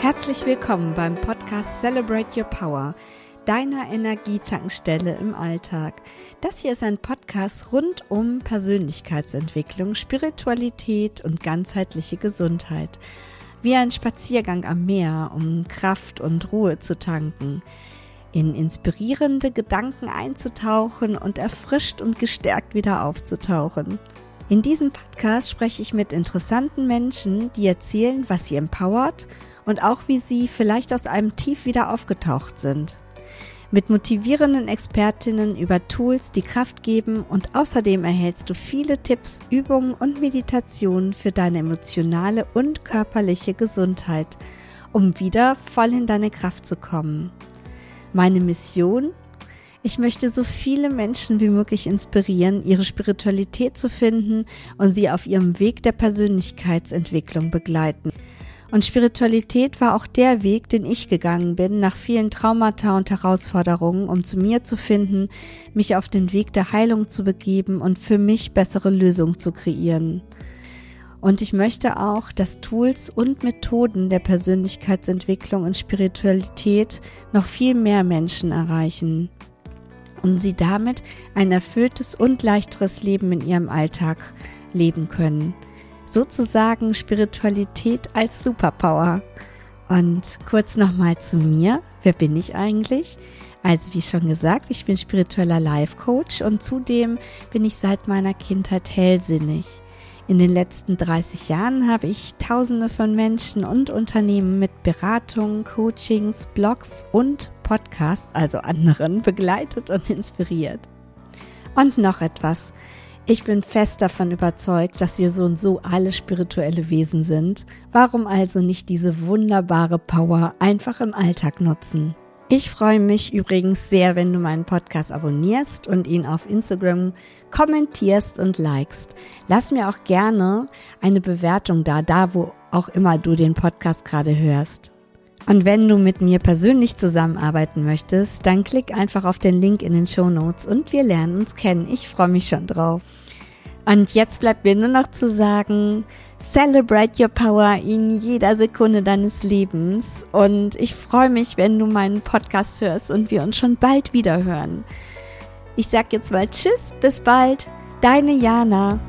Herzlich willkommen beim Podcast Celebrate Your Power, deiner Energietankstelle im Alltag. Das hier ist ein Podcast rund um Persönlichkeitsentwicklung, Spiritualität und ganzheitliche Gesundheit. Wie ein Spaziergang am Meer, um Kraft und Ruhe zu tanken, in inspirierende Gedanken einzutauchen und erfrischt und gestärkt wieder aufzutauchen. In diesem Podcast spreche ich mit interessanten Menschen, die erzählen, was sie empowert und auch wie sie vielleicht aus einem Tief wieder aufgetaucht sind. Mit motivierenden Expertinnen über Tools, die Kraft geben und außerdem erhältst du viele Tipps, Übungen und Meditationen für deine emotionale und körperliche Gesundheit, um wieder voll in deine Kraft zu kommen. Meine Mission? Ich möchte so viele Menschen wie möglich inspirieren, ihre Spiritualität zu finden und sie auf ihrem Weg der Persönlichkeitsentwicklung begleiten. Und Spiritualität war auch der Weg, den ich gegangen bin, nach vielen Traumata und Herausforderungen, um zu mir zu finden, mich auf den Weg der Heilung zu begeben und für mich bessere Lösungen zu kreieren. Und ich möchte auch, dass Tools und Methoden der Persönlichkeitsentwicklung und Spiritualität noch viel mehr Menschen erreichen und sie damit ein erfülltes und leichteres Leben in ihrem Alltag leben können sozusagen Spiritualität als Superpower. Und kurz nochmal zu mir. Wer bin ich eigentlich? Also wie schon gesagt, ich bin spiritueller Life Coach und zudem bin ich seit meiner Kindheit hellsinnig. In den letzten 30 Jahren habe ich Tausende von Menschen und Unternehmen mit Beratungen, Coachings, Blogs und Podcasts, also anderen, begleitet und inspiriert. Und noch etwas. Ich bin fest davon überzeugt, dass wir so und so alle spirituelle Wesen sind. Warum also nicht diese wunderbare Power einfach im Alltag nutzen? Ich freue mich übrigens sehr, wenn du meinen Podcast abonnierst und ihn auf Instagram kommentierst und likest. Lass mir auch gerne eine Bewertung da, da wo auch immer du den Podcast gerade hörst. Und wenn du mit mir persönlich zusammenarbeiten möchtest, dann klick einfach auf den Link in den Show Notes und wir lernen uns kennen. Ich freue mich schon drauf. Und jetzt bleibt mir nur noch zu sagen, celebrate your power in jeder Sekunde deines Lebens. Und ich freue mich, wenn du meinen Podcast hörst und wir uns schon bald wieder hören. Ich sag jetzt mal Tschüss, bis bald, deine Jana.